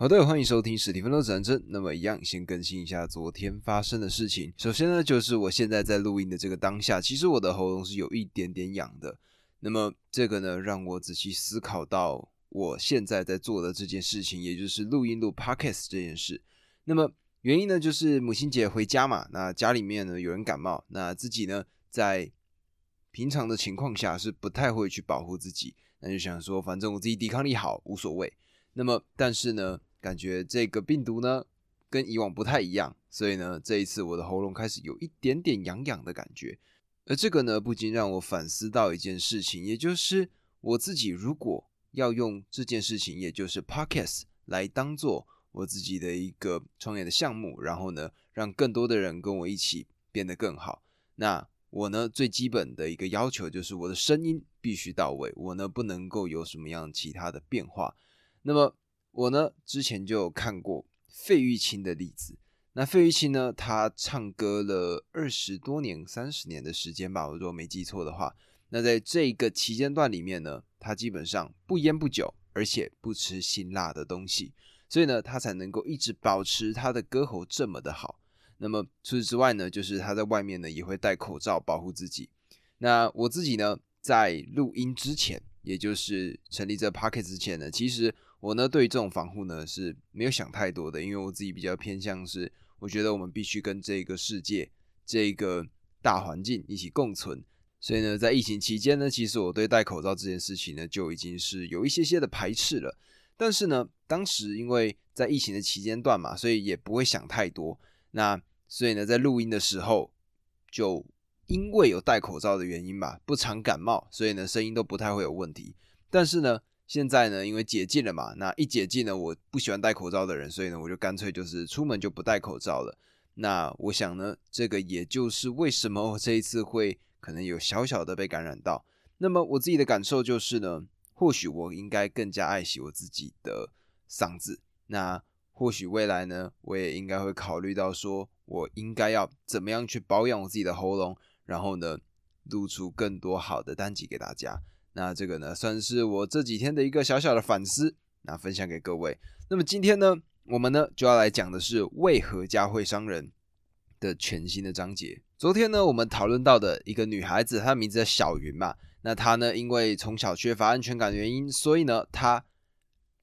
好的，欢迎收听史蒂芬的指南针。那么，一样先更新一下昨天发生的事情。首先呢，就是我现在在录音的这个当下，其实我的喉咙是有一点点痒的。那么，这个呢，让我仔细思考到我现在在做的这件事情，也就是录音录 podcast 这件事。那么，原因呢，就是母亲节回家嘛，那家里面呢有人感冒，那自己呢在平常的情况下是不太会去保护自己，那就想说，反正我自己抵抗力好，无所谓。那么，但是呢。感觉这个病毒呢跟以往不太一样，所以呢这一次我的喉咙开始有一点点痒痒的感觉，而这个呢不禁让我反思到一件事情，也就是我自己如果要用这件事情，也就是 podcast 来当做我自己的一个创业的项目，然后呢让更多的人跟我一起变得更好，那我呢最基本的一个要求就是我的声音必须到位，我呢不能够有什么样其他的变化，那么。我呢，之前就有看过费玉清的例子。那费玉清呢，他唱歌了二十多年、三十年的时间吧，我如果没记错的话。那在这个期间段里面呢，他基本上不烟不酒，而且不吃辛辣的东西，所以呢，他才能够一直保持他的歌喉这么的好。那么除此之外呢，就是他在外面呢也会戴口罩保护自己。那我自己呢，在录音之前，也就是成立这 p o c k e t 之前呢，其实。我呢，对于这种防护呢是没有想太多的，因为我自己比较偏向是，我觉得我们必须跟这个世界、这个大环境一起共存。所以呢，在疫情期间呢，其实我对戴口罩这件事情呢就已经是有一些些的排斥了。但是呢，当时因为在疫情的期间段嘛，所以也不会想太多。那所以呢，在录音的时候，就因为有戴口罩的原因吧，不常感冒，所以呢，声音都不太会有问题。但是呢，现在呢，因为解禁了嘛，那一解禁呢，我不喜欢戴口罩的人，所以呢，我就干脆就是出门就不戴口罩了。那我想呢，这个也就是为什么我这一次会可能有小小的被感染到。那么我自己的感受就是呢，或许我应该更加爱惜我自己的嗓子。那或许未来呢，我也应该会考虑到说，我应该要怎么样去保养我自己的喉咙，然后呢，录出更多好的单集给大家。那这个呢，算是我这几天的一个小小的反思，那分享给各位。那么今天呢，我们呢就要来讲的是为何家会伤人的全新的章节。昨天呢，我们讨论到的一个女孩子，她名字叫小云嘛。那她呢，因为从小缺乏安全感的原因，所以呢，她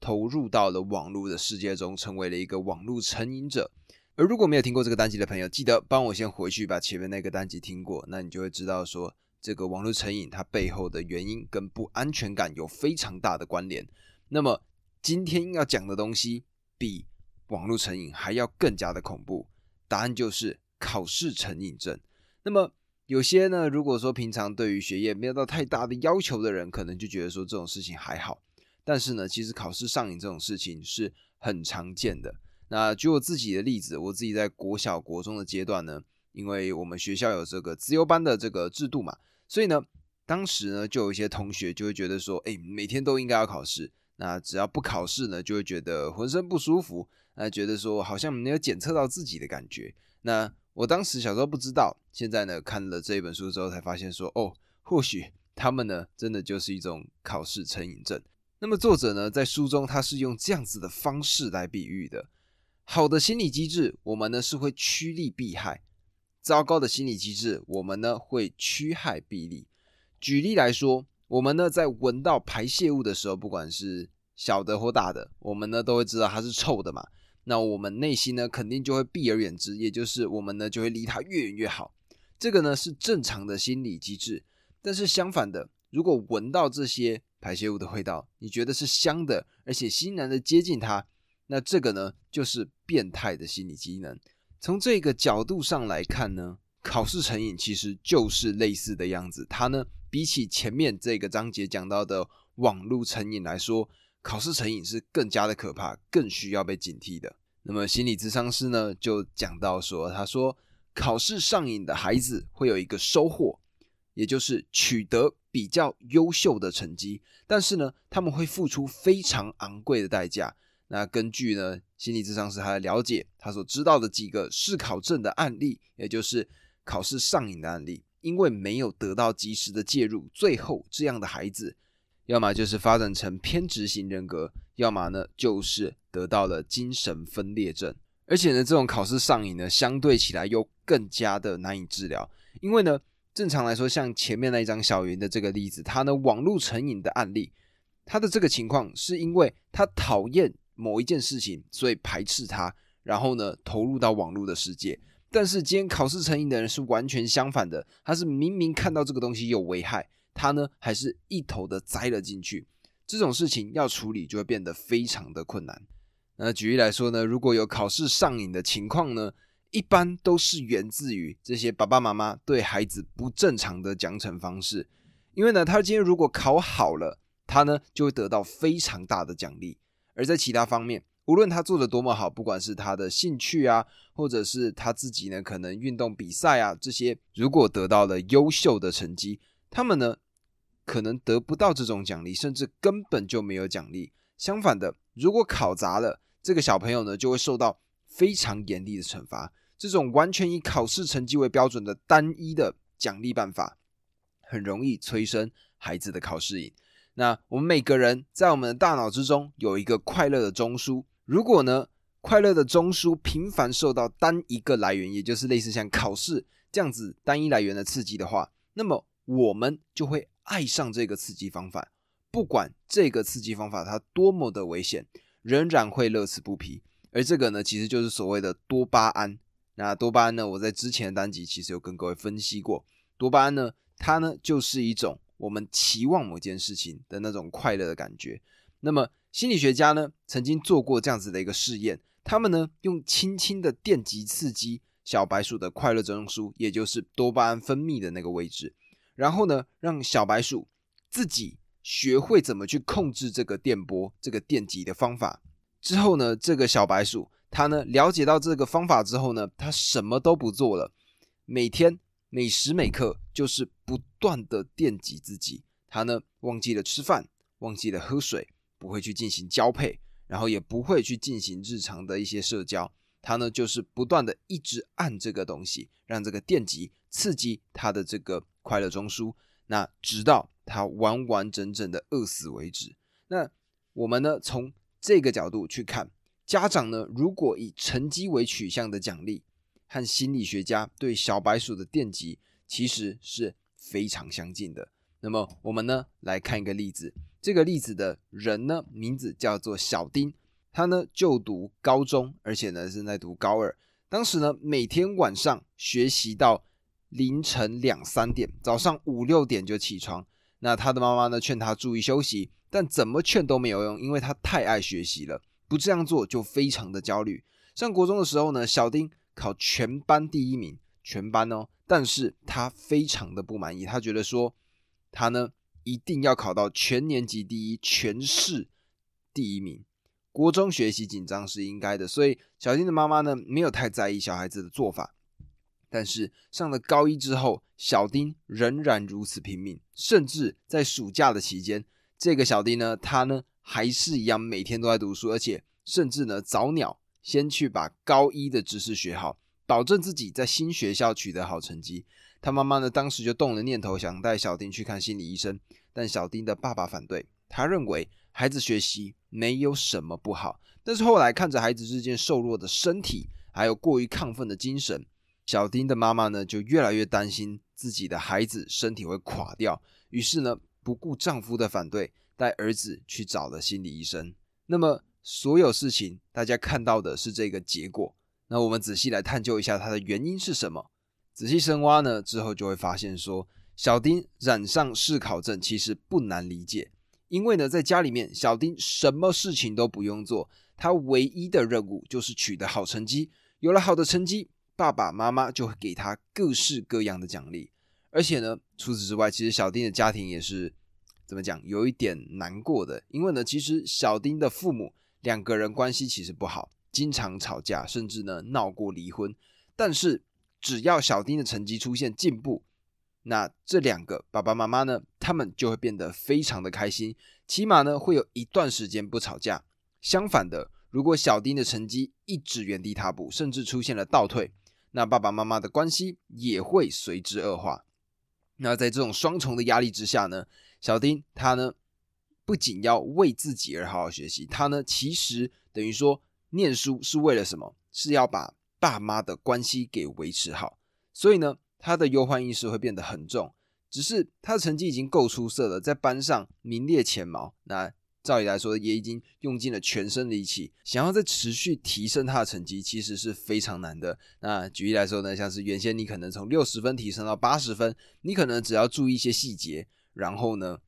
投入到了网络的世界中，成为了一个网络成瘾者。而如果没有听过这个单集的朋友，记得帮我先回去把前面那个单集听过，那你就会知道说。这个网络成瘾，它背后的原因跟不安全感有非常大的关联。那么今天要讲的东西比网络成瘾还要更加的恐怖，答案就是考试成瘾症。那么有些呢，如果说平常对于学业没有到太大的要求的人，可能就觉得说这种事情还好。但是呢，其实考试上瘾这种事情是很常见的。那举我自己的例子，我自己在国小、国中的阶段呢，因为我们学校有这个自由班的这个制度嘛。所以呢，当时呢，就有一些同学就会觉得说，哎，每天都应该要考试，那只要不考试呢，就会觉得浑身不舒服，那觉得说好像没有检测到自己的感觉。那我当时小时候不知道，现在呢，看了这一本书之后才发现说，哦，或许他们呢，真的就是一种考试成瘾症。那么作者呢，在书中他是用这样子的方式来比喻的：好的心理机制，我们呢是会趋利避害。糟糕的心理机制，我们呢会趋害避利。举例来说，我们呢在闻到排泄物的时候，不管是小的或大的，我们呢都会知道它是臭的嘛。那我们内心呢肯定就会避而远之，也就是我们呢就会离它越远越好。这个呢是正常的心理机制。但是相反的，如果闻到这些排泄物的味道，你觉得是香的，而且欣然的接近它，那这个呢就是变态的心理机能。从这个角度上来看呢，考试成瘾其实就是类似的样子。它呢，比起前面这个章节讲到的网络成瘾来说，考试成瘾是更加的可怕，更需要被警惕的。那么心理咨商师呢，就讲到说，他说考试上瘾的孩子会有一个收获，也就是取得比较优秀的成绩，但是呢，他们会付出非常昂贵的代价。那根据呢心理智商师他的了解，他所知道的几个试考证的案例，也就是考试上瘾的案例，因为没有得到及时的介入，最后这样的孩子，要么就是发展成偏执型人格，要么呢就是得到了精神分裂症。而且呢，这种考试上瘾呢，相对起来又更加的难以治疗。因为呢，正常来说，像前面那一张小云的这个例子，他呢网络成瘾的案例，他的这个情况是因为他讨厌某一件事情，所以排斥它，然后呢投入到网络的世界。但是今天考试成瘾的人是完全相反的，他是明明看到这个东西有危害，他呢还是一头的栽了进去。这种事情要处理就会变得非常的困难。那举例来说呢，如果有考试上瘾的情况呢，一般都是源自于这些爸爸妈妈对孩子不正常的奖惩方式。因为呢，他今天如果考好了，他呢就会得到非常大的奖励；而在其他方面，无论他做的多么好，不管是他的兴趣啊，或者是他自己呢，可能运动比赛啊这些，如果得到了优秀的成绩，他们呢可能得不到这种奖励，甚至根本就没有奖励。相反的，如果考砸了，这个小朋友呢就会受到非常严厉的惩罚。这种完全以考试成绩为标准的单一的奖励办法，很容易催生孩子的考试瘾。那我们每个人在我们的大脑之中有一个快乐的中枢。如果呢，快乐的中枢频繁受到单一个来源，也就是类似像考试这样子单一来源的刺激的话，那么我们就会爱上这个刺激方法，不管这个刺激方法它多么的危险，仍然会乐此不疲。而这个呢，其实就是所谓的多巴胺。那多巴胺呢，我在之前的单集其实有跟各位分析过，多巴胺呢，它呢就是一种我们期望某件事情的那种快乐的感觉。那么心理学家呢，曾经做过这样子的一个试验，他们呢用轻轻的电极刺激小白鼠的快乐中枢，也就是多巴胺分泌的那个位置，然后呢让小白鼠自己学会怎么去控制这个电波、这个电极的方法。之后呢，这个小白鼠它呢了解到这个方法之后呢，它什么都不做了，每天每时每刻就是不断的电击自己，他呢忘记了吃饭，忘记了喝水。不会去进行交配，然后也不会去进行日常的一些社交。他呢，就是不断的一直按这个东西，让这个电极刺激他的这个快乐中枢，那直到他完完整整的饿死为止。那我们呢，从这个角度去看，家长呢，如果以成绩为取向的奖励，和心理学家对小白鼠的电极其实是非常相近的。那么我们呢，来看一个例子。这个例子的人呢，名字叫做小丁，他呢就读高中，而且呢正在读高二。当时呢，每天晚上学习到凌晨两三点，早上五六点就起床。那他的妈妈呢劝他注意休息，但怎么劝都没有用，因为他太爱学习了，不这样做就非常的焦虑。上国中的时候呢，小丁考全班第一名，全班哦，但是他非常的不满意，他觉得说他呢。一定要考到全年级第一，全市第一名。国中学习紧张是应该的，所以小丁的妈妈呢没有太在意小孩子的做法。但是上了高一之后，小丁仍然如此拼命，甚至在暑假的期间，这个小丁呢，他呢还是一样每天都在读书，而且甚至呢早鸟先去把高一的知识学好，保证自己在新学校取得好成绩。他妈妈呢，当时就动了念头，想带小丁去看心理医生，但小丁的爸爸反对。他认为孩子学习没有什么不好，但是后来看着孩子日渐瘦弱的身体，还有过于亢奋的精神，小丁的妈妈呢就越来越担心自己的孩子身体会垮掉，于是呢不顾丈夫的反对，带儿子去找了心理医生。那么所有事情大家看到的是这个结果，那我们仔细来探究一下它的原因是什么。仔细深挖呢，之后就会发现说，小丁染上嗜考症其实不难理解，因为呢，在家里面，小丁什么事情都不用做，他唯一的任务就是取得好成绩。有了好的成绩，爸爸妈妈就会给他各式各样的奖励。而且呢，除此之外，其实小丁的家庭也是怎么讲，有一点难过的，因为呢，其实小丁的父母两个人关系其实不好，经常吵架，甚至呢闹过离婚，但是。只要小丁的成绩出现进步，那这两个爸爸妈妈呢，他们就会变得非常的开心，起码呢会有一段时间不吵架。相反的，如果小丁的成绩一直原地踏步，甚至出现了倒退，那爸爸妈妈的关系也会随之恶化。那在这种双重的压力之下呢，小丁他呢不仅要为自己而好好学习，他呢其实等于说念书是为了什么？是要把爸妈的关系给维持好。所以呢，他的忧患意识会变得很重。只是他的成绩已经够出色了，在班上名列前茅。那照理来说，也已经用尽了全身力气，想要再持续提升他的成绩，其实是非常难的。那举例来说呢，像是原先你可能从六十分提升到八十分，你可能只要注意一些细节，然后呢，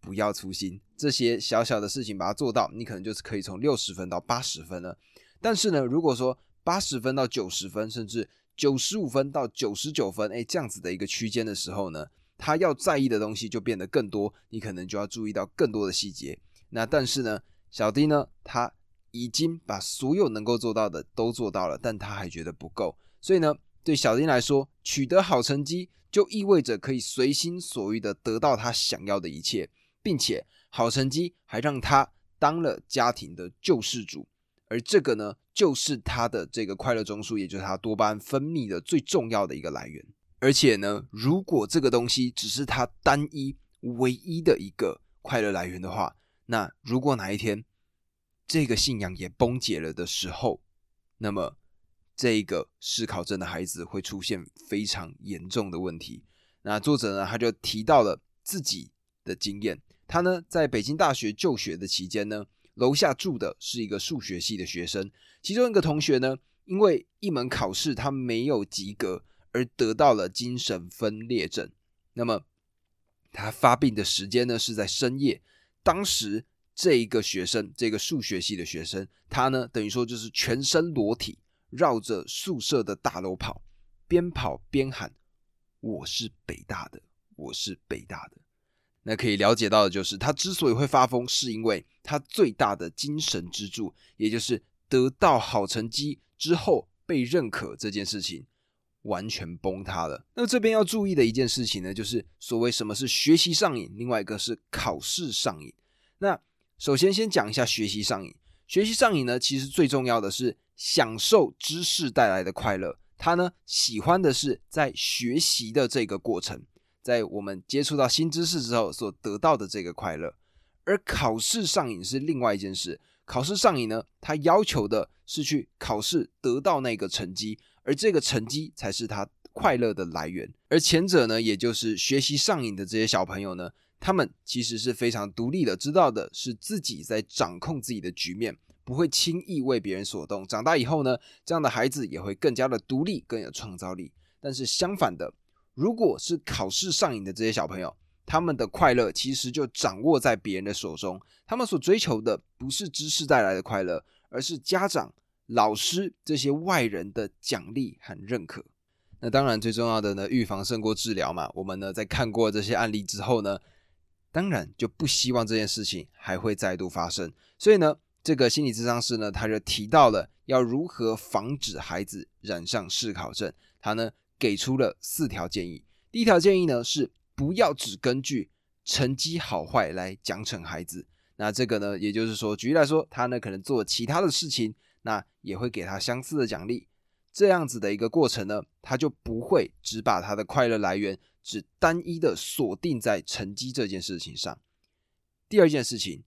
不要粗心，这些小小的事情把它做到，你可能就是可以从六十分到八十分了。但是呢，如果说八十分到九十分，甚至九十五分到九十九分，哎，这样子的一个区间的时候呢，他要在意的东西就变得更多，你可能就要注意到更多的细节。那但是呢，小弟呢，他已经把所有能够做到的都做到了，但他还觉得不够。所以呢，对小丁来说，取得好成绩就意味着可以随心所欲的得到他想要的一切，并且好成绩还让他当了家庭的救世主。而这个呢，就是他的这个快乐中枢，也就是他多巴胺分泌的最重要的一个来源。而且呢，如果这个东西只是他单一、唯一的一个快乐来源的话，那如果哪一天这个信仰也崩解了的时候，那么这个思考症的孩子会出现非常严重的问题。那作者呢，他就提到了自己的经验，他呢在北京大学就学的期间呢。楼下住的是一个数学系的学生，其中一个同学呢，因为一门考试他没有及格，而得到了精神分裂症。那么他发病的时间呢是在深夜。当时这一个学生，这个数学系的学生，他呢等于说就是全身裸体，绕着宿舍的大楼跑，边跑边喊：“我是北大的，我是北大的。”那可以了解到的就是，他之所以会发疯，是因为他最大的精神支柱，也就是得到好成绩之后被认可这件事情，完全崩塌了。那这边要注意的一件事情呢，就是所谓什么是学习上瘾，另外一个是考试上瘾。那首先先讲一下学习上瘾。学习上瘾呢，其实最重要的是享受知识带来的快乐。他呢喜欢的是在学习的这个过程。在我们接触到新知识之后所得到的这个快乐，而考试上瘾是另外一件事。考试上瘾呢，他要求的是去考试得到那个成绩，而这个成绩才是他快乐的来源。而前者呢，也就是学习上瘾的这些小朋友呢，他们其实是非常独立的，知道的是自己在掌控自己的局面，不会轻易为别人所动。长大以后呢，这样的孩子也会更加的独立，更有创造力。但是相反的。如果是考试上瘾的这些小朋友，他们的快乐其实就掌握在别人的手中。他们所追求的不是知识带来的快乐，而是家长、老师这些外人的奖励和认可。那当然，最重要的呢，预防胜过治疗嘛。我们呢，在看过这些案例之后呢，当然就不希望这件事情还会再度发生。所以呢，这个心理咨商师呢，他就提到了要如何防止孩子染上视考症。他呢。给出了四条建议。第一条建议呢是不要只根据成绩好坏来奖惩孩子。那这个呢，也就是说，举例来说，他呢可能做其他的事情，那也会给他相似的奖励。这样子的一个过程呢，他就不会只把他的快乐来源只单一的锁定在成绩这件事情上。第二件事情，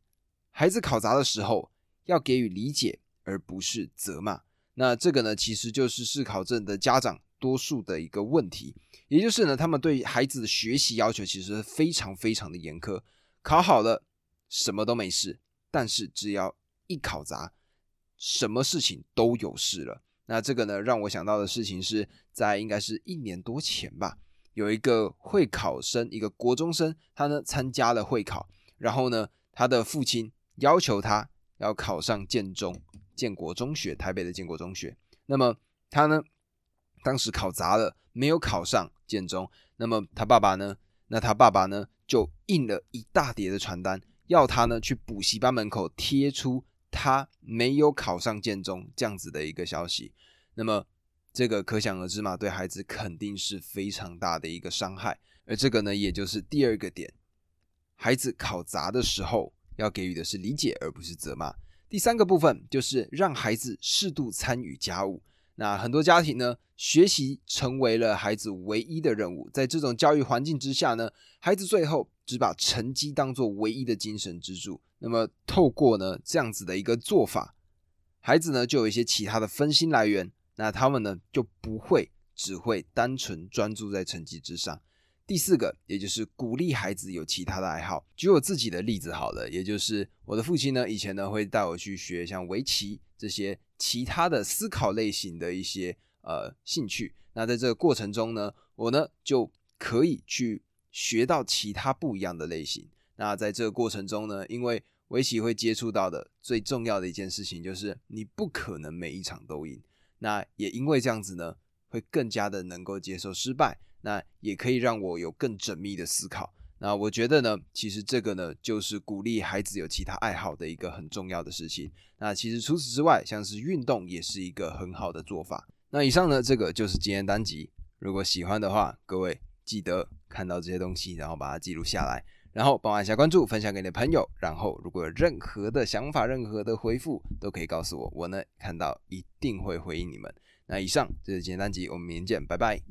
孩子考砸的时候要给予理解而不是责骂。那这个呢，其实就是试考证的家长。多数的一个问题，也就是呢，他们对孩子的学习要求其实非常非常的严苛，考好了什么都没事，但是只要一考砸，什么事情都有事了。那这个呢，让我想到的事情是在应该是一年多前吧，有一个会考生，一个国中生，他呢参加了会考，然后呢，他的父亲要求他要考上建中，建国中学，台北的建国中学，那么他呢？当时考砸了，没有考上建中。那么他爸爸呢？那他爸爸呢？就印了一大叠的传单，要他呢去补习班门口贴出他没有考上建中这样子的一个消息。那么这个可想而知嘛，对孩子肯定是非常大的一个伤害。而这个呢，也就是第二个点，孩子考砸的时候要给予的是理解，而不是责骂。第三个部分就是让孩子适度参与家务。那很多家庭呢，学习成为了孩子唯一的任务。在这种教育环境之下呢，孩子最后只把成绩当做唯一的精神支柱。那么，透过呢这样子的一个做法，孩子呢就有一些其他的分心来源，那他们呢就不会只会单纯专注在成绩之上。第四个，也就是鼓励孩子有其他的爱好。举我自己的例子好了，也就是我的父亲呢，以前呢会带我去学像围棋这些其他的思考类型的一些呃兴趣。那在这个过程中呢，我呢就可以去学到其他不一样的类型。那在这个过程中呢，因为围棋会接触到的最重要的一件事情就是你不可能每一场都赢。那也因为这样子呢，会更加的能够接受失败。那也可以让我有更缜密的思考。那我觉得呢，其实这个呢，就是鼓励孩子有其他爱好的一个很重要的事情。那其实除此之外，像是运动也是一个很好的做法。那以上呢，这个就是今天单集。如果喜欢的话，各位记得看到这些东西，然后把它记录下来，然后帮我按下关注，分享给你的朋友。然后如果有任何的想法、任何的回复，都可以告诉我，我呢看到一定会回应你们。那以上就是今天单集，我们明天见，拜拜。